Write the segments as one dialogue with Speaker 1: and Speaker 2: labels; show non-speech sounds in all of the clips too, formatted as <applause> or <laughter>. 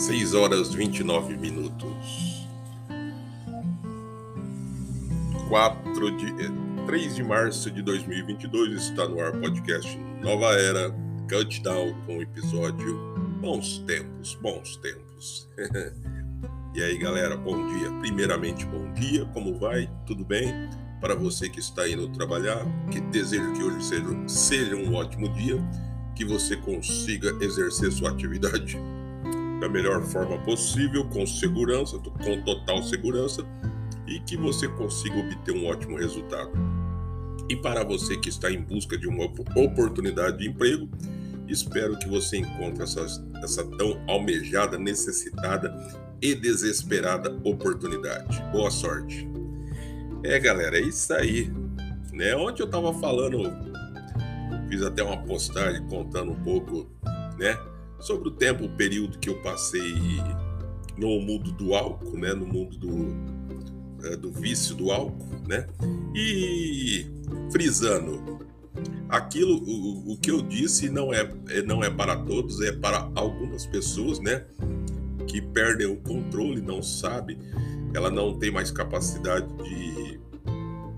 Speaker 1: 6 horas 29 minutos. 4 de 3 de março de 2022 está no ar podcast Nova Era Countdown com o episódio Bons Tempos, Bons Tempos. <laughs> e aí, galera, bom dia. Primeiramente, bom dia. Como vai? Tudo bem? Para você que está indo trabalhar, que desejo que hoje seja, seja um ótimo dia, que você consiga exercer sua atividade da melhor forma possível, com segurança, com total segurança, e que você consiga obter um ótimo resultado. E para você que está em busca de uma oportunidade de emprego, espero que você encontre essa, essa tão almejada, necessitada e desesperada oportunidade. Boa sorte. É, galera, é isso aí. Né? Ontem eu estava falando, fiz até uma postagem contando um pouco, né? Sobre o tempo, o período que eu passei no mundo do álcool, né, no mundo do, é, do vício do álcool, né, e frisando, aquilo, o, o que eu disse não é, é, não é para todos, é para algumas pessoas, né, que perdem o controle, não sabe, ela não tem mais capacidade de,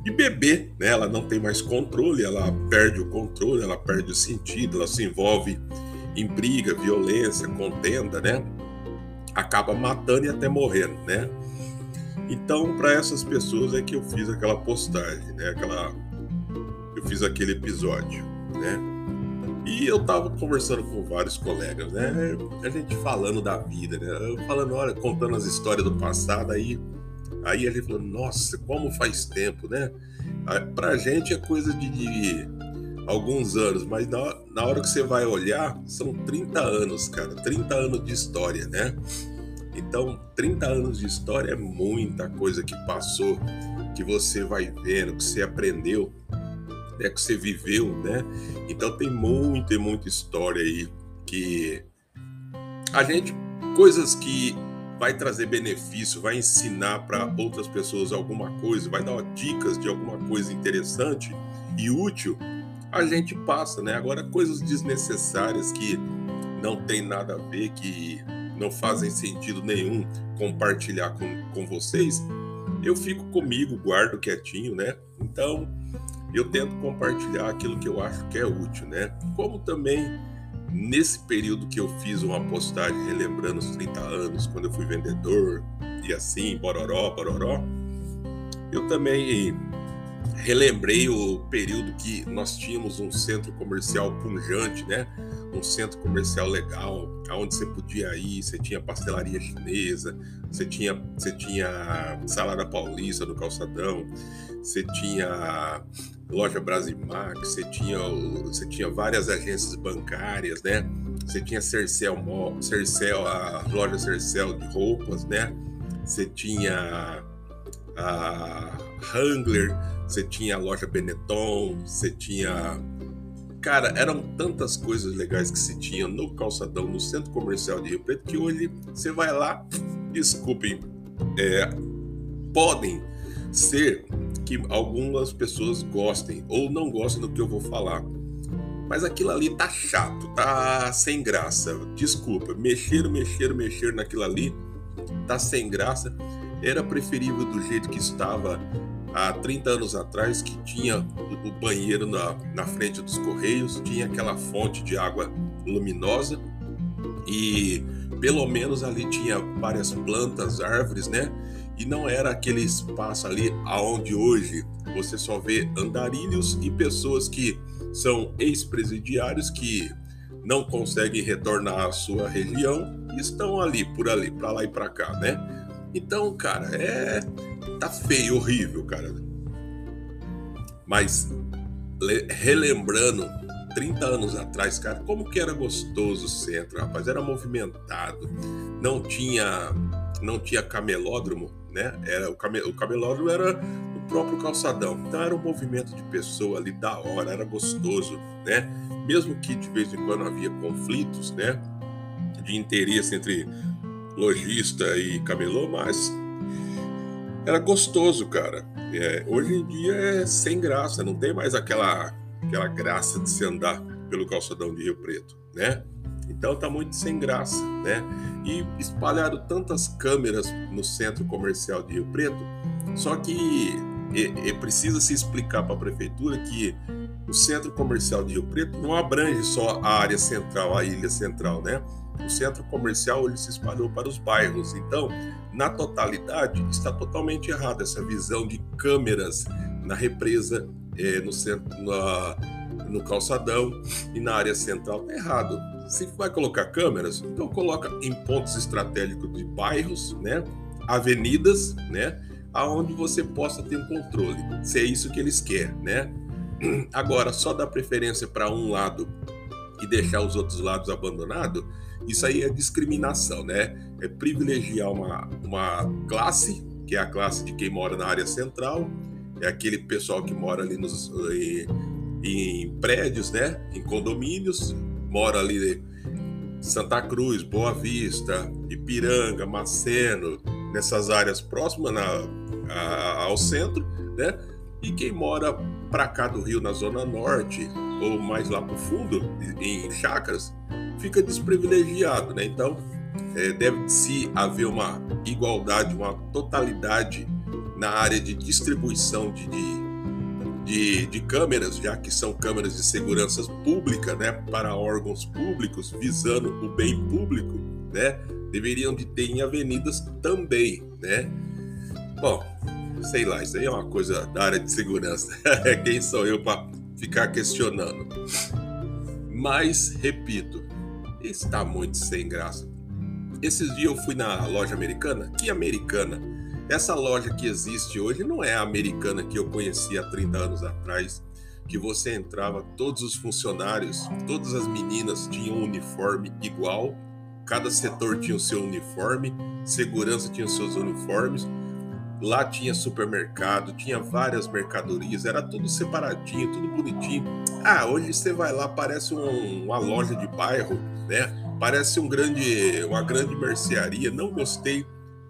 Speaker 1: de beber, né, ela não tem mais controle, ela perde o controle, ela perde o sentido, ela se envolve em briga, violência, contenda, né? Acaba matando e até morrendo, né? Então, para essas pessoas é que eu fiz aquela postagem, né? Aquela eu fiz aquele episódio, né? E eu tava conversando com vários colegas, né? A gente falando da vida, né? Eu falando, olha, contando as histórias do passado, aí aí ele falou, nossa, como faz tempo, né? Pra gente é coisa de, de alguns anos, mas na, na hora que você vai olhar, são 30 anos, cara, 30 anos de história, né? Então, 30 anos de história é muita coisa que passou, que você vai vendo, que você aprendeu, né, que você viveu, né? Então tem muita e muita história aí que a gente coisas que vai trazer benefício, vai ensinar para outras pessoas alguma coisa, vai dar dicas de alguma coisa interessante e útil a gente passa, né? Agora, coisas desnecessárias que não tem nada a ver, que não fazem sentido nenhum compartilhar com, com vocês, eu fico comigo, guardo quietinho, né? Então, eu tento compartilhar aquilo que eu acho que é útil, né? Como também nesse período que eu fiz uma postagem relembrando os 30 anos, quando eu fui vendedor e assim, bororó, bororó, eu também relembrei o período que nós tínhamos um centro comercial punjante, né? Um centro comercial legal, aonde você podia ir, você tinha pastelaria chinesa, você tinha, você tinha salada paulista no calçadão, você tinha loja Brasimax, você tinha, você tinha várias agências bancárias, né? Você tinha Cercel, Cercel a loja Cercel de roupas, né? Você tinha a Wrangler, você tinha a loja Benetton, você tinha. Cara, eram tantas coisas legais que se tinha no calçadão, no centro comercial de Rio Preto, que hoje você vai lá, desculpem, é, podem ser que algumas pessoas gostem ou não gostem do que eu vou falar. Mas aquilo ali tá chato, tá sem graça. Desculpa, mexer, mexer, mexer naquilo ali tá sem graça. Era preferível do jeito que estava há 30 anos atrás que tinha o banheiro na, na frente dos correios, tinha aquela fonte de água luminosa e pelo menos ali tinha várias plantas, árvores, né? E não era aquele espaço ali aonde hoje você só vê andarilhos e pessoas que são ex-presidiários que não conseguem retornar à sua região e estão ali por ali, para lá e para cá, né? Então, cara, é tá feio, horrível, cara. Mas relembrando 30 anos atrás, cara, como que era gostoso o centro, rapaz, era movimentado. Não tinha não tinha camelódromo, né? Era o, came, o camelódromo era o próprio calçadão. Então era um movimento de pessoa ali da hora, era gostoso, né? Mesmo que de vez em quando havia conflitos, né? De interesse entre lojista e camelô, mas era gostoso, cara. É, hoje em dia é sem graça, não tem mais aquela, aquela graça de se andar pelo calçadão de Rio Preto, né? Então tá muito sem graça, né? E espalharam tantas câmeras no centro comercial de Rio Preto, só que é, é precisa se explicar para a prefeitura que o centro comercial de Rio Preto não abrange só a área central, a ilha central, né? O centro comercial ele se espalhou para os bairros. Então, na totalidade, está totalmente errada essa visão de câmeras na represa, é, no centro, na, no calçadão e na área central. Está errado. Se vai colocar câmeras, então coloca em pontos estratégicos de bairros, né? Avenidas, né? Aonde você possa ter um controle. Se é isso que eles querem, né? Agora, só dar preferência para um lado e deixar os outros lados abandonados, isso aí é discriminação, né? É privilegiar uma, uma classe, que é a classe de quem mora na área central, é aquele pessoal que mora ali nos, em, em prédios, né? Em condomínios, mora ali Santa Cruz, Boa Vista, Ipiranga, Maceno, nessas áreas próximas na, a, ao centro, né? E quem mora para cá do Rio, na Zona Norte, ou mais lá para o fundo, em chácaras, fica desprivilegiado, né? Então, é, deve-se haver uma igualdade, uma totalidade na área de distribuição de, de, de, de câmeras, já que são câmeras de segurança pública, né? Para órgãos públicos, visando o bem público, né? Deveriam de ter em avenidas também, né? Bom, sei lá, isso aí é uma coisa da área de segurança. <laughs> Quem sou eu para ficar questionando? Mas, repito, está muito sem graça. Esses dias eu fui na loja americana. Que americana? Essa loja que existe hoje não é a americana que eu conheci há 30 anos atrás, que você entrava, todos os funcionários, todas as meninas tinham um uniforme igual, cada setor tinha o seu uniforme, segurança tinha os seus uniformes Lá tinha supermercado, tinha várias mercadorias, era tudo separadinho, tudo bonitinho. Ah, hoje você vai lá, parece um, uma loja de bairro, né? Parece um grande, uma grande mercearia. Não gostei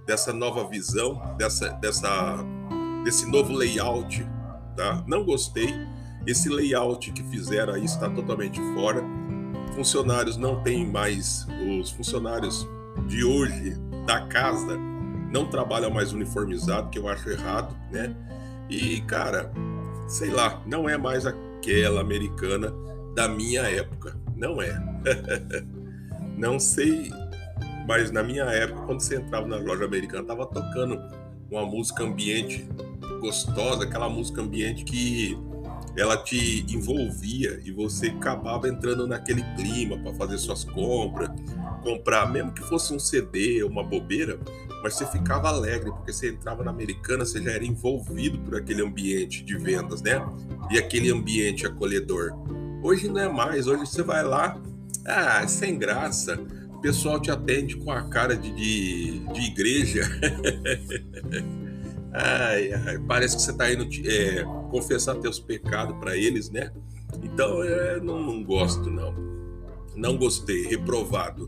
Speaker 1: dessa nova visão, dessa, dessa, desse novo layout, tá? Não gostei. Esse layout que fizeram aí está totalmente fora. Funcionários não têm mais, os funcionários de hoje da casa não trabalha mais uniformizado, que eu acho errado, né? E, cara, sei lá, não é mais aquela americana da minha época. Não é. <laughs> não sei, mas na minha época, quando você entrava na loja americana, tava tocando uma música ambiente gostosa, aquela música ambiente que ela te envolvia e você acabava entrando naquele clima para fazer suas compras, comprar, mesmo que fosse um CD, uma bobeira, mas você ficava alegre, porque você entrava na americana, você já era envolvido por aquele ambiente de vendas, né? E aquele ambiente acolhedor. Hoje não é mais, hoje você vai lá, ah, sem graça, o pessoal te atende com a cara de, de, de igreja. <laughs> ai, ai, parece que você está indo é, confessar teus pecados para eles, né? Então, é, não, não gosto, não. Não gostei, reprovado.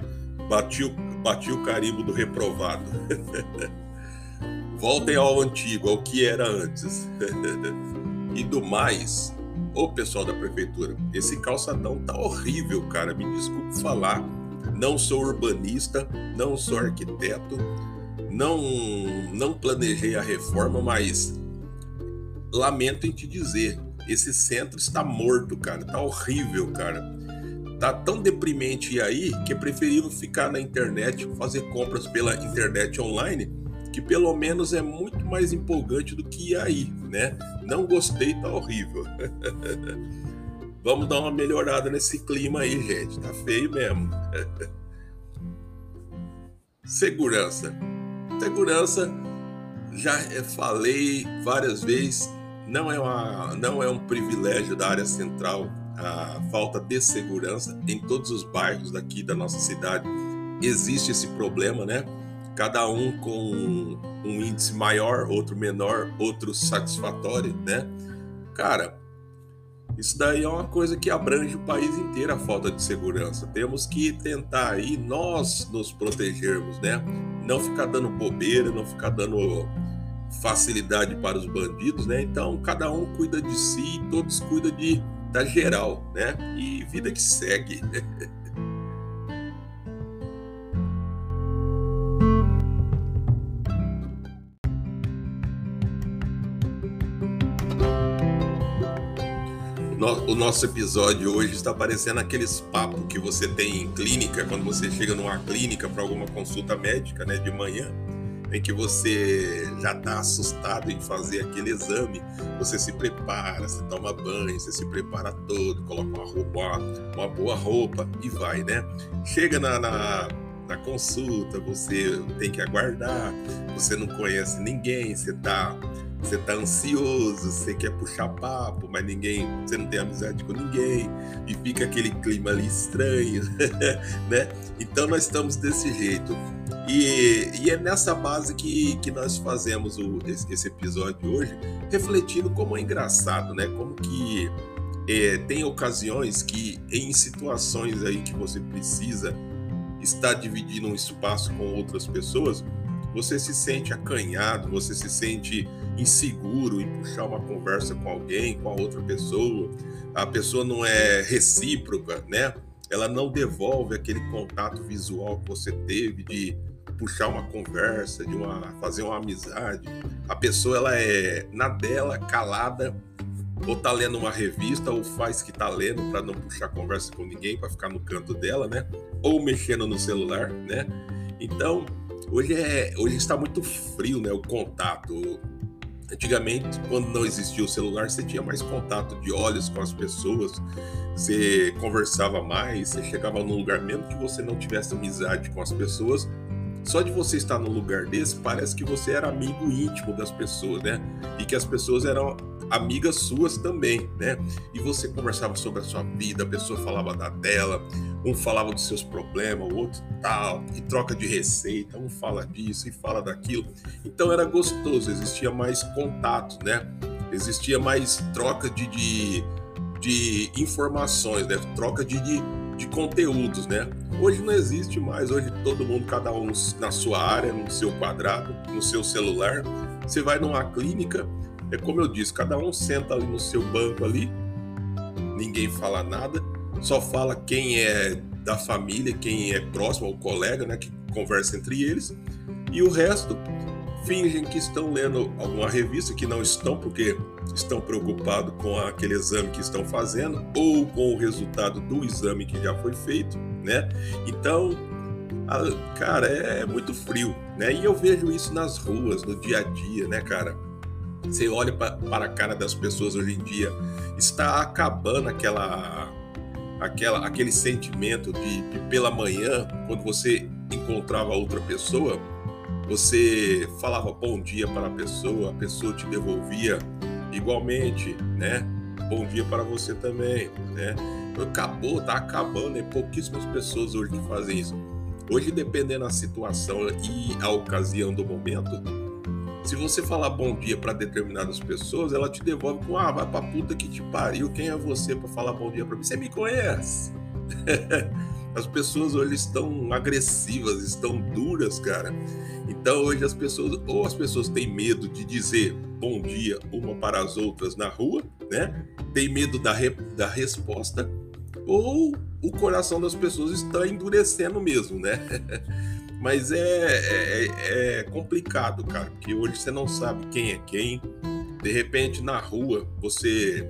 Speaker 1: Bati o, bati o carimbo do reprovado. <laughs> Voltem ao antigo, ao que era antes. <laughs> e do mais, ô pessoal da prefeitura, esse calçadão tá horrível, cara. Me desculpe falar. Não sou urbanista, não sou arquiteto, não, não planejei a reforma, mas lamento em te dizer, esse centro está morto, cara. Tá horrível, cara tá tão deprimente aí que é ficar na internet, fazer compras pela internet online, que pelo menos é muito mais empolgante do que aí, né? Não gostei, tá horrível. <laughs> Vamos dar uma melhorada nesse clima aí, gente. Tá feio mesmo. <laughs> Segurança. Segurança, já falei várias vezes, não é, uma, não é um privilégio da área central a falta de segurança em todos os bairros daqui da nossa cidade. Existe esse problema, né? Cada um com um índice maior, outro menor, outro satisfatório, né? Cara, isso daí é uma coisa que abrange o país inteiro a falta de segurança. Temos que tentar aí nós nos protegermos, né? Não ficar dando bobeira, não ficar dando facilidade para os bandidos, né? Então cada um cuida de si, todos cuidam de da geral, né? E vida que segue. <laughs> o nosso episódio hoje está parecendo aqueles papos que você tem em clínica, quando você chega numa clínica para alguma consulta médica, né, de manhã em que você já está assustado em fazer aquele exame, você se prepara, você toma banho, você se prepara todo, coloca uma roupa, uma, boa roupa e vai, né? Chega na, na, na consulta, você tem que aguardar, você não conhece ninguém, você está você tá ansioso, você quer puxar papo, mas ninguém, você não tem amizade com ninguém, e fica aquele clima ali estranho, <laughs> né? Então nós estamos desse jeito. E, e é nessa base que, que nós fazemos o, esse, esse episódio hoje, refletindo como é engraçado, né? Como que é, tem ocasiões que, em situações aí que você precisa estar dividindo um espaço com outras pessoas, você se sente acanhado, você se sente inseguro em puxar uma conversa com alguém, com a outra pessoa, a pessoa não é recíproca, né? Ela não devolve aquele contato visual que você teve de puxar uma conversa, de uma fazer uma amizade. A pessoa ela é na dela, calada, ou tá lendo uma revista ou faz que tá lendo para não puxar conversa com ninguém, para ficar no canto dela, né? Ou mexendo no celular, né? Então, hoje é, hoje está muito frio, né, o contato. Antigamente, quando não existia o celular, você tinha mais contato de olhos com as pessoas, você conversava mais, você chegava num lugar, mesmo que você não tivesse amizade com as pessoas, só de você estar num lugar desse, parece que você era amigo íntimo das pessoas, né? E que as pessoas eram amigas suas também, né? E você conversava sobre a sua vida, a pessoa falava da dela, um falava dos seus problemas, o outro tal, e troca de receita, um fala disso e fala daquilo. Então era gostoso, existia mais contato, né? Existia mais troca de, de, de informações, né? Troca de, de, de conteúdos, né? Hoje não existe mais, hoje todo mundo, cada um na sua área, no seu quadrado, no seu celular. Você vai numa clínica, é como eu disse, cada um senta ali no seu banco ali, ninguém fala nada, só fala quem é da família, quem é próximo, o colega, né, que conversa entre eles, e o resto fingem que estão lendo alguma revista que não estão porque estão preocupados com aquele exame que estão fazendo ou com o resultado do exame que já foi feito, né? Então, a, cara, é muito frio, né? E eu vejo isso nas ruas, no dia a dia, né, cara? Você olha pra, para a cara das pessoas hoje em dia, está acabando aquela, aquela, aquele sentimento de, de pela manhã, quando você encontrava outra pessoa, você falava bom dia para a pessoa, a pessoa te devolvia igualmente, né? Bom dia para você também, né? Acabou, tá acabando, é pouquíssimas pessoas hoje que fazem isso. Hoje, dependendo da situação e a ocasião do momento, se você falar bom dia para determinadas pessoas, ela te devolve com ah, vai pra puta que te pariu, quem é você para falar bom dia para mim? Você me conhece. <laughs> As pessoas hoje estão agressivas, estão duras, cara. Então hoje as pessoas, ou as pessoas têm medo de dizer bom dia uma para as outras na rua, né? Tem medo da, re, da resposta, ou o coração das pessoas está endurecendo mesmo, né? <laughs> Mas é, é, é, complicado, cara, porque hoje você não sabe quem é quem. De repente, na rua, você,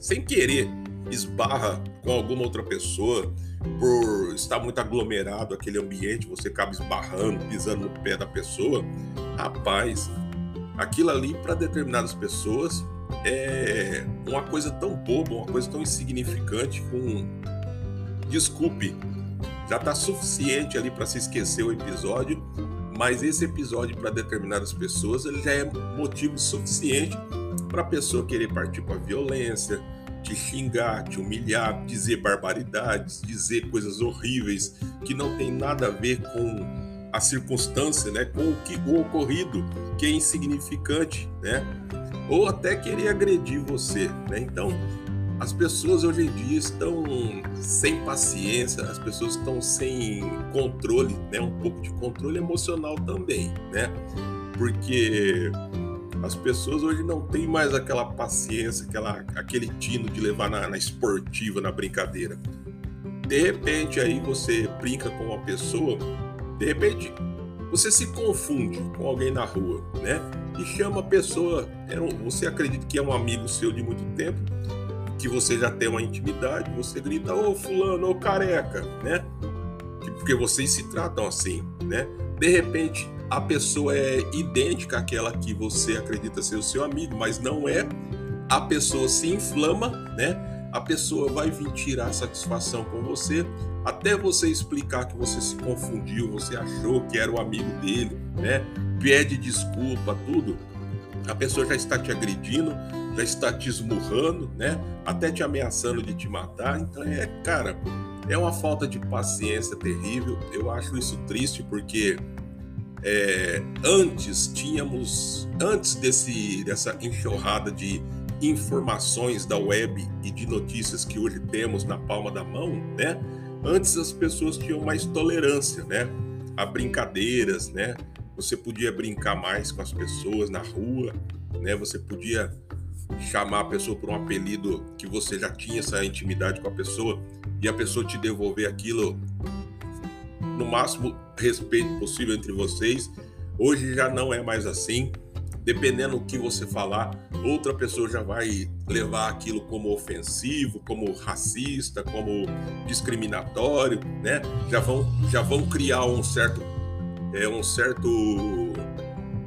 Speaker 1: sem querer, esbarra com alguma outra pessoa por estar muito aglomerado aquele ambiente, você acaba esbarrando, pisando no pé da pessoa. Rapaz, aquilo ali para determinadas pessoas é uma coisa tão boba, uma coisa tão insignificante, com desculpe já está suficiente ali para se esquecer o episódio, mas esse episódio para determinadas pessoas ele já é motivo suficiente para a pessoa querer partir para a violência, te xingar, te humilhar, dizer barbaridades, dizer coisas horríveis que não tem nada a ver com a circunstância, né, com o que o ocorrido, que é insignificante, né? Ou até querer agredir você, né? Então, as pessoas hoje em dia estão sem paciência, as pessoas estão sem controle, né? Um pouco de controle emocional também, né? Porque as pessoas hoje não têm mais aquela paciência, aquela, aquele tino de levar na, na esportiva, na brincadeira. De repente aí você brinca com uma pessoa, de repente você se confunde com alguém na rua, né? E chama a pessoa, é você acredita que é um amigo seu de muito tempo, que você já tem uma intimidade, você grita, ô fulano, ô careca, né? Porque vocês se tratam assim, né? De repente, a pessoa é idêntica àquela que você acredita ser o seu amigo, mas não é. A pessoa se inflama, né? A pessoa vai vir tirar satisfação com você, até você explicar que você se confundiu, você achou que era o amigo dele, né? Pede desculpa, tudo. A pessoa já está te agredindo, já está te esmurrando, né? Até te ameaçando de te matar. Então é, cara, é uma falta de paciência terrível. Eu acho isso triste porque é, antes tínhamos, antes desse, dessa enxurrada de informações da web e de notícias que hoje temos na palma da mão, né? Antes as pessoas tinham mais tolerância, né? A brincadeiras, né? Você podia brincar mais com as pessoas na rua, né? Você podia chamar a pessoa por um apelido que você já tinha essa intimidade com a pessoa e a pessoa te devolver aquilo no máximo respeito possível entre vocês. Hoje já não é mais assim. Dependendo do que você falar, outra pessoa já vai levar aquilo como ofensivo, como racista, como discriminatório, né? Já vão, já vão criar um certo, é, um certo,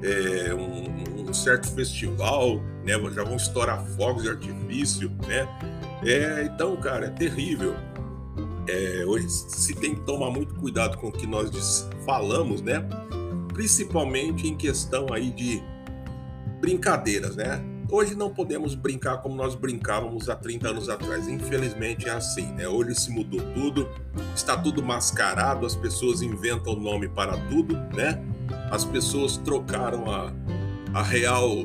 Speaker 1: é, um, um certo festival, né? Já vão estourar fogos de artifício, né? É, então, cara, é terrível. É, hoje se tem que tomar muito cuidado com o que nós falamos, né? Principalmente em questão aí de brincadeiras, né? Hoje não podemos brincar como nós brincávamos há 30 anos atrás. Infelizmente é assim, né? Hoje se mudou tudo, está tudo mascarado, as pessoas inventam nome para tudo, né? As pessoas trocaram a, a real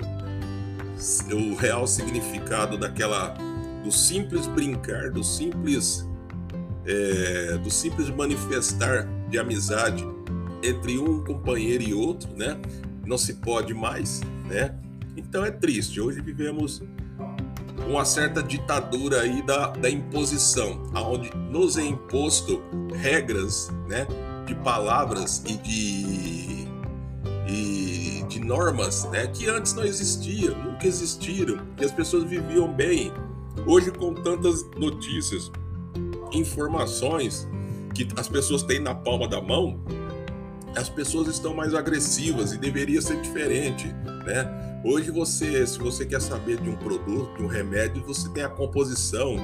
Speaker 1: o real significado daquela do simples brincar, do simples é, do simples manifestar de amizade entre um companheiro e outro, né? Não se pode mais, né? Então é triste. Hoje vivemos uma certa ditadura aí da, da imposição, aonde nos é imposto regras, né? De palavras e de e de normas, né? Que antes não existiam, nunca existiram, que as pessoas viviam bem. Hoje com tantas notícias, informações que as pessoas têm na palma da mão, as pessoas estão mais agressivas e deveria ser diferente, né? Hoje você, se você quer saber de um produto, de um remédio, você tem a composição,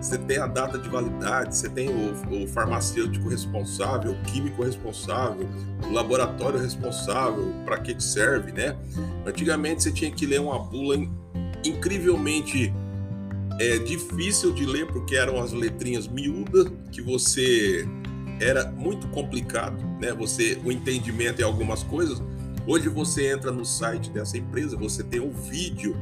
Speaker 1: você tem a data de validade, você tem o, o farmacêutico responsável, o químico responsável, o laboratório responsável, para que serve, né? Antigamente você tinha que ler uma bula incrivelmente é difícil de ler porque eram as letrinhas miúdas que você era muito complicado, né? Você o entendimento em algumas coisas. Hoje você entra no site dessa empresa, você tem um vídeo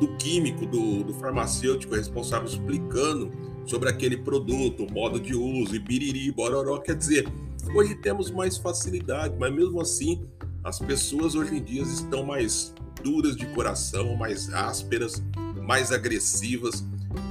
Speaker 1: do químico, do, do farmacêutico responsável explicando sobre aquele produto, o modo de uso, e biriri, bororó. Quer dizer, hoje temos mais facilidade, mas mesmo assim as pessoas hoje em dia estão mais duras de coração, mais ásperas, mais agressivas,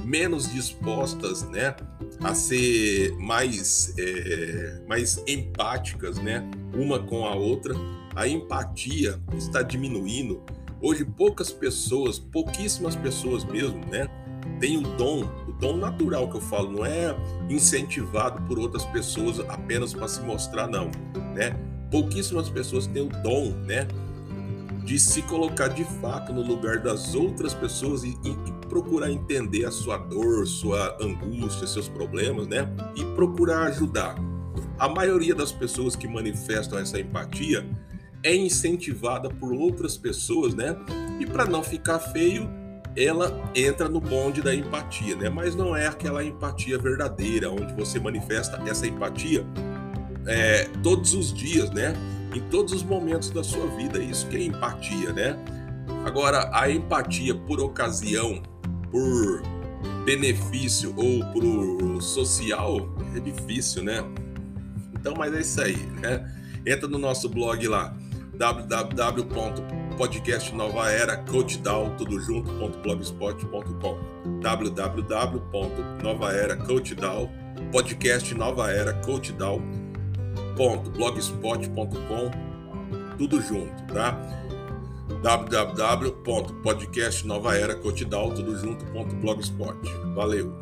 Speaker 1: menos dispostas, né, a ser mais, é, mais empáticas, né, uma com a outra. A empatia está diminuindo. Hoje poucas pessoas, pouquíssimas pessoas mesmo, né, têm o dom, o dom natural que eu falo, não é incentivado por outras pessoas apenas para se mostrar não, né? Pouquíssimas pessoas têm o dom, né, de se colocar de fato no lugar das outras pessoas e, e, e, procurar entender a sua dor, sua angústia, seus problemas, né? E procurar ajudar. A maioria das pessoas que manifestam essa empatia é incentivada por outras pessoas, né? E para não ficar feio, ela entra no bonde da empatia, né? Mas não é aquela empatia verdadeira, onde você manifesta essa empatia é, todos os dias, né? Em todos os momentos da sua vida. Isso que é empatia, né? Agora, a empatia por ocasião, por benefício ou por social é difícil, né? Então, mas é isso aí, né? Entra no nosso blog lá, www.podcastnovaera.coachdown, tudo podcast Nova Era blogspot.com, tudo junto, tá? www.podcastnovaera.cotidal, tudo junto.blogspot. Valeu!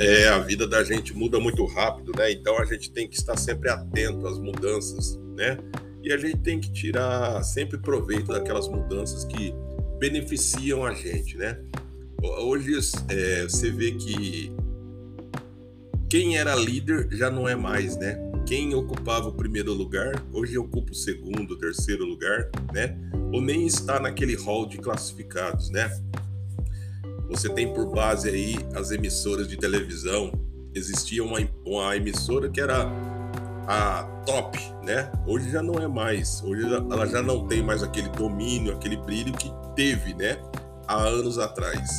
Speaker 1: É, a vida da gente muda muito rápido, né? Então a gente tem que estar sempre atento às mudanças, né? E a gente tem que tirar sempre proveito daquelas mudanças que beneficiam a gente, né? Hoje é, você vê que quem era líder já não é mais, né? Quem ocupava o primeiro lugar, hoje ocupa o segundo, terceiro lugar, né? Ou nem está naquele hall de classificados, né? Você tem por base aí as emissoras de televisão. Existia uma, uma emissora que era a top, né? Hoje já não é mais. Hoje ela já não tem mais aquele domínio, aquele brilho que teve, né? Há anos atrás.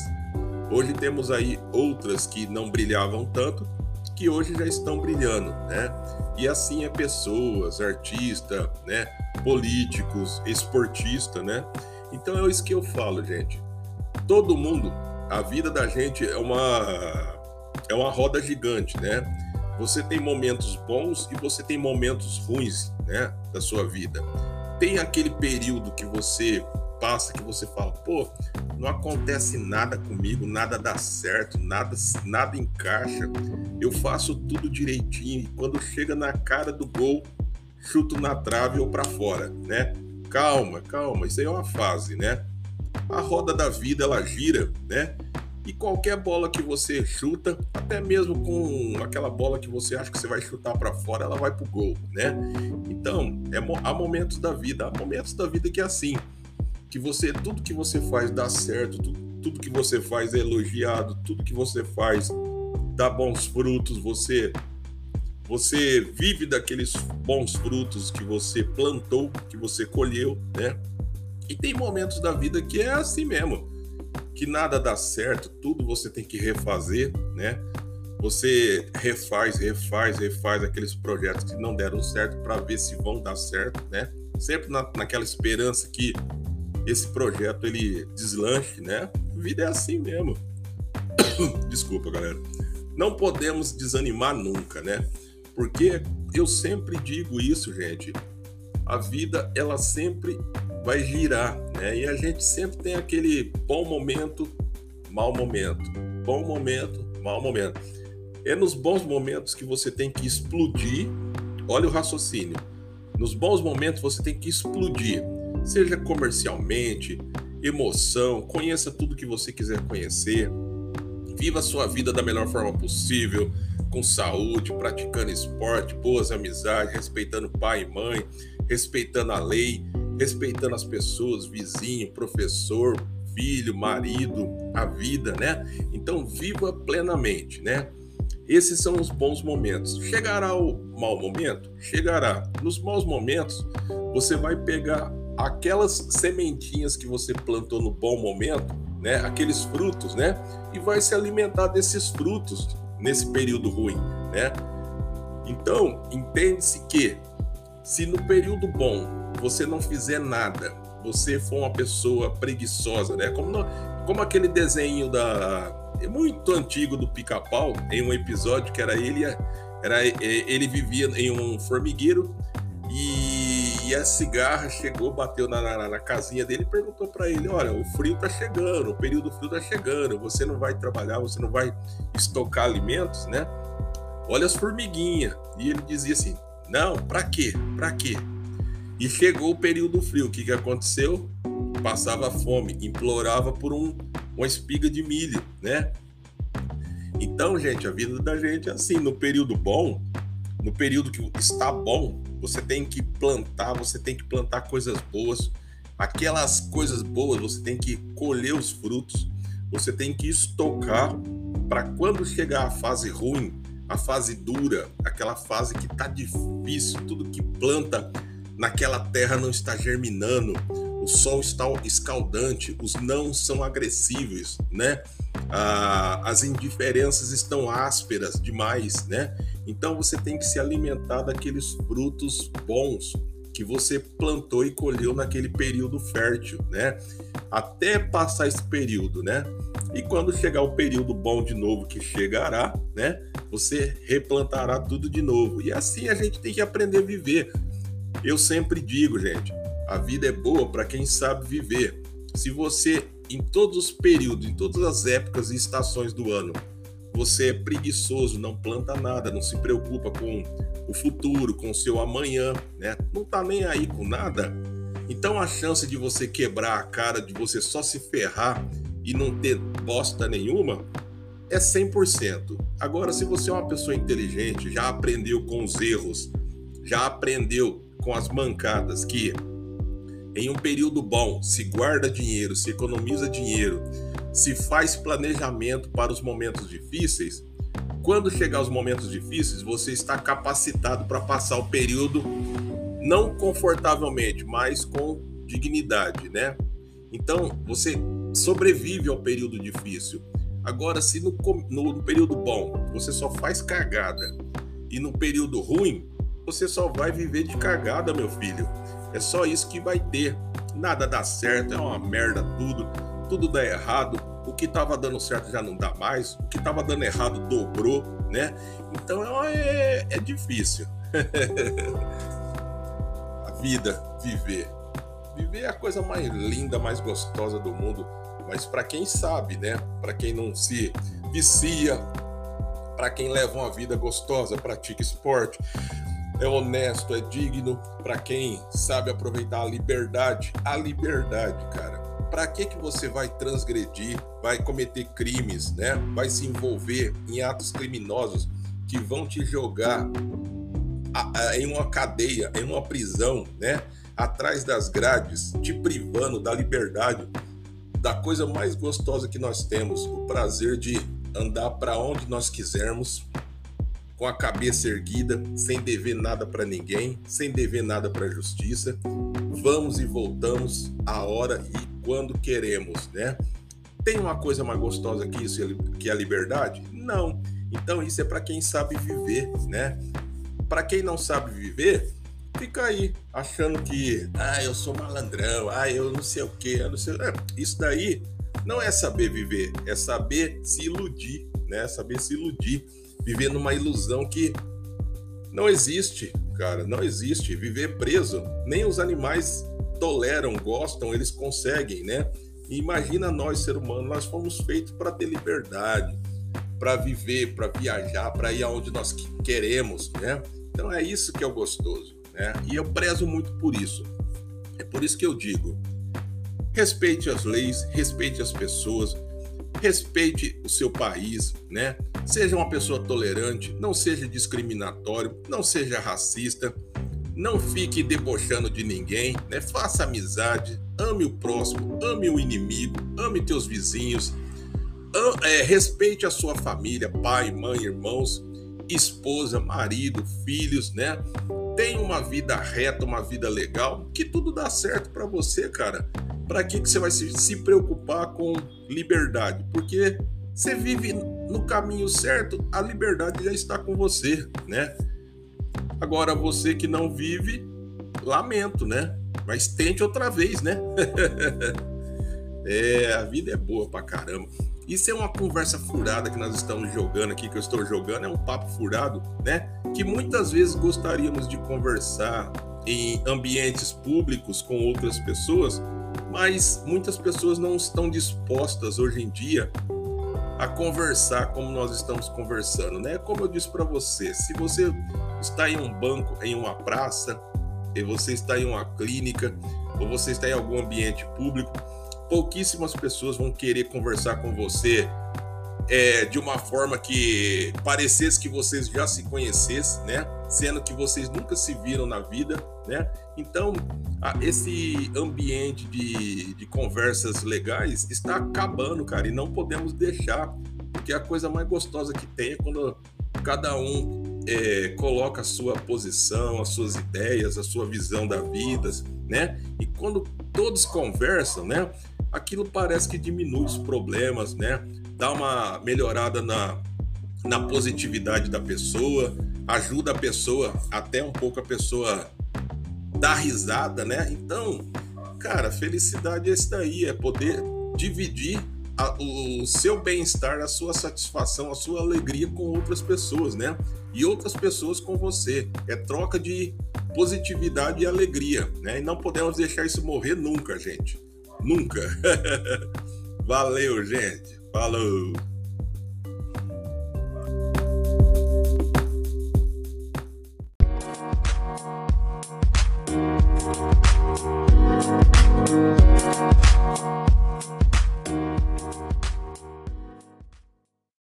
Speaker 1: Hoje temos aí outras que não brilhavam tanto, que hoje já estão brilhando, né? E assim é pessoas, artistas, né? Políticos, esportistas, né? Então é isso que eu falo, gente. Todo mundo, a vida da gente é uma é uma roda gigante, né? Você tem momentos bons e você tem momentos ruins, né, da sua vida. Tem aquele período que você passa que você fala, pô, não acontece nada comigo, nada dá certo, nada nada encaixa. Eu faço tudo direitinho e quando chega na cara do gol, chuto na trave ou para fora, né? Calma, calma, isso aí é uma fase, né? A roda da vida ela gira, né? E qualquer bola que você chuta, até mesmo com aquela bola que você acha que você vai chutar para fora, ela vai pro gol, né? Então, é, há momentos da vida, há momentos da vida que é assim, que você tudo que você faz dá certo, tudo, tudo que você faz é elogiado, tudo que você faz dá bons frutos, você você vive daqueles bons frutos que você plantou, que você colheu, né? E tem momentos da vida que é assim mesmo que nada dá certo, tudo você tem que refazer, né? Você refaz, refaz, refaz aqueles projetos que não deram certo para ver se vão dar certo, né? Sempre na, naquela esperança que esse projeto ele deslanche, né? A vida é assim mesmo. <coughs> Desculpa, galera. Não podemos desanimar nunca, né? Porque eu sempre digo isso, gente. A vida ela sempre vai girar, né? E a gente sempre tem aquele bom momento, mau momento, bom momento, mau momento. É nos bons momentos que você tem que explodir. Olha o raciocínio. Nos bons momentos você tem que explodir, seja comercialmente, emoção, conheça tudo que você quiser conhecer, viva a sua vida da melhor forma possível, com saúde, praticando esporte, boas amizades, respeitando pai e mãe, respeitando a lei, respeitando as pessoas, vizinho, professor, filho, marido, a vida, né? Então viva plenamente, né? Esses são os bons momentos. Chegará o mau momento? Chegará. Nos maus momentos, você vai pegar aquelas sementinhas que você plantou no bom momento, né? Aqueles frutos, né? E vai se alimentar desses frutos nesse período ruim, né? Então, entende-se que se no período bom você não fizer nada, você for uma pessoa preguiçosa, né? Como, no, como aquele desenho da é muito antigo do Pica-Pau, em um episódio que era ele, era ele vivia em um formigueiro e, e a cigarra chegou, bateu na, na, na casinha dele e perguntou para ele: Olha, o frio tá chegando, o período frio tá chegando, você não vai trabalhar, você não vai estocar alimentos, né? Olha as formiguinhas. E ele dizia assim: Não, para quê? Para quê? E chegou o período frio. O que, que aconteceu? Passava fome, implorava por um, uma espiga de milho, né? Então, gente, a vida da gente é assim. No período bom, no período que está bom, você tem que plantar, você tem que plantar coisas boas. Aquelas coisas boas, você tem que colher os frutos. Você tem que estocar para quando chegar a fase ruim, a fase dura, aquela fase que tá difícil, tudo que planta naquela terra não está germinando, o sol está escaldante, os não são agressíveis, né? Ah, as indiferenças estão ásperas demais, né? Então você tem que se alimentar daqueles frutos bons que você plantou e colheu naquele período fértil, né? Até passar esse período, né? E quando chegar o período bom de novo que chegará, né? Você replantará tudo de novo. E assim a gente tem que aprender a viver. Eu sempre digo, gente, a vida é boa para quem sabe viver. Se você em todos os períodos, em todas as épocas e estações do ano, você é preguiçoso, não planta nada, não se preocupa com o futuro, com o seu amanhã, né? Não tá nem aí com nada. Então a chance de você quebrar a cara, de você só se ferrar e não ter bosta nenhuma é 100%. Agora, se você é uma pessoa inteligente, já aprendeu com os erros, já aprendeu com as mancadas que em um período bom se guarda dinheiro, se economiza dinheiro, se faz planejamento para os momentos difíceis, quando chegar os momentos difíceis, você está capacitado para passar o período não confortavelmente, mas com dignidade, né? Então, você sobrevive ao período difícil. Agora, se no, no, no, período bom você só faz cagada e no período ruim você só vai viver de cagada, meu filho. É só isso que vai ter. Nada dá certo, é uma merda tudo tudo dá errado, o que estava dando certo já não dá mais, o que estava dando errado dobrou, né? Então é, é difícil. <laughs> a vida, viver. Viver é a coisa mais linda, mais gostosa do mundo, mas para quem sabe, né? Para quem não se vicia, para quem leva uma vida gostosa, pratica esporte, é honesto, é digno, para quem sabe aproveitar a liberdade, a liberdade, cara para que que você vai transgredir, vai cometer crimes, né? Vai se envolver em atos criminosos que vão te jogar em uma cadeia, em uma prisão, né? Atrás das grades, te privando da liberdade, da coisa mais gostosa que nós temos, o prazer de andar para onde nós quisermos, com a cabeça erguida, sem dever nada para ninguém, sem dever nada para a justiça. Vamos e voltamos a hora e quando queremos, né? Tem uma coisa mais gostosa que isso, que a liberdade? Não. Então isso é para quem sabe viver, né? Para quem não sabe viver, fica aí achando que, ah, eu sou malandrão, ah, eu não sei o quê, eu não sei. É, isso daí não é saber viver, é saber se iludir, né? Saber se iludir, viver numa ilusão que não existe, cara, não existe. Viver preso, nem os animais toleram, gostam, eles conseguem, né? E imagina nós, ser humano, nós fomos feitos para ter liberdade, para viver, para viajar, para ir aonde nós queremos, né? Então é isso que é o gostoso, né? E eu prezo muito por isso. É por isso que eu digo: respeite as leis, respeite as pessoas, respeite o seu país, né? Seja uma pessoa tolerante, não seja discriminatório, não seja racista não fique debochando de ninguém, né? Faça amizade, ame o próximo, ame o inimigo, ame teus vizinhos, é, respeite a sua família, pai, mãe, irmãos, esposa, marido, filhos, né? Tenha uma vida reta, uma vida legal, que tudo dá certo para você, cara. Para que, que você vai se, se preocupar com liberdade? Porque você vive no caminho certo, a liberdade já está com você, né? Agora, você que não vive, lamento, né? Mas tente outra vez, né? <laughs> é, a vida é boa pra caramba. Isso é uma conversa furada que nós estamos jogando aqui, que eu estou jogando, é um papo furado, né? Que muitas vezes gostaríamos de conversar em ambientes públicos com outras pessoas, mas muitas pessoas não estão dispostas hoje em dia a conversar como nós estamos conversando, né? Como eu disse para você, se você está em um banco, em uma praça, e você está em uma clínica, ou você está em algum ambiente público, pouquíssimas pessoas vão querer conversar com você é, de uma forma que parecesse que vocês já se conhecessem, né? Sendo que vocês nunca se viram na vida, né? Então, esse ambiente de, de conversas legais está acabando, cara, e não podemos deixar, porque a coisa mais gostosa que tem é quando cada um é, coloca a sua posição, as suas ideias, a sua visão da vida, né? E quando todos conversam, né? Aquilo parece que diminui os problemas, né? Dá uma melhorada na, na positividade da pessoa, ajuda a pessoa, até um pouco a pessoa dar risada, né? Então, cara, felicidade é isso daí, é poder dividir a, o seu bem-estar, a sua satisfação, a sua alegria com outras pessoas, né? E outras pessoas com você. É troca de positividade e alegria, né? E não podemos deixar isso morrer nunca, gente. Nunca. <laughs> Valeu, gente. Falou.